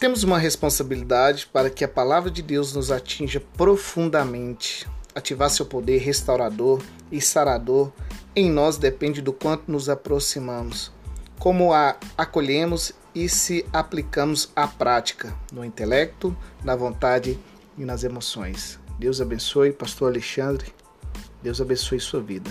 Temos uma responsabilidade para que a palavra de Deus nos atinja profundamente. Ativar seu poder restaurador e sarador em nós depende do quanto nos aproximamos, como a acolhemos e se aplicamos à prática, no intelecto, na vontade e nas emoções. Deus abençoe, Pastor Alexandre. Deus abençoe sua vida.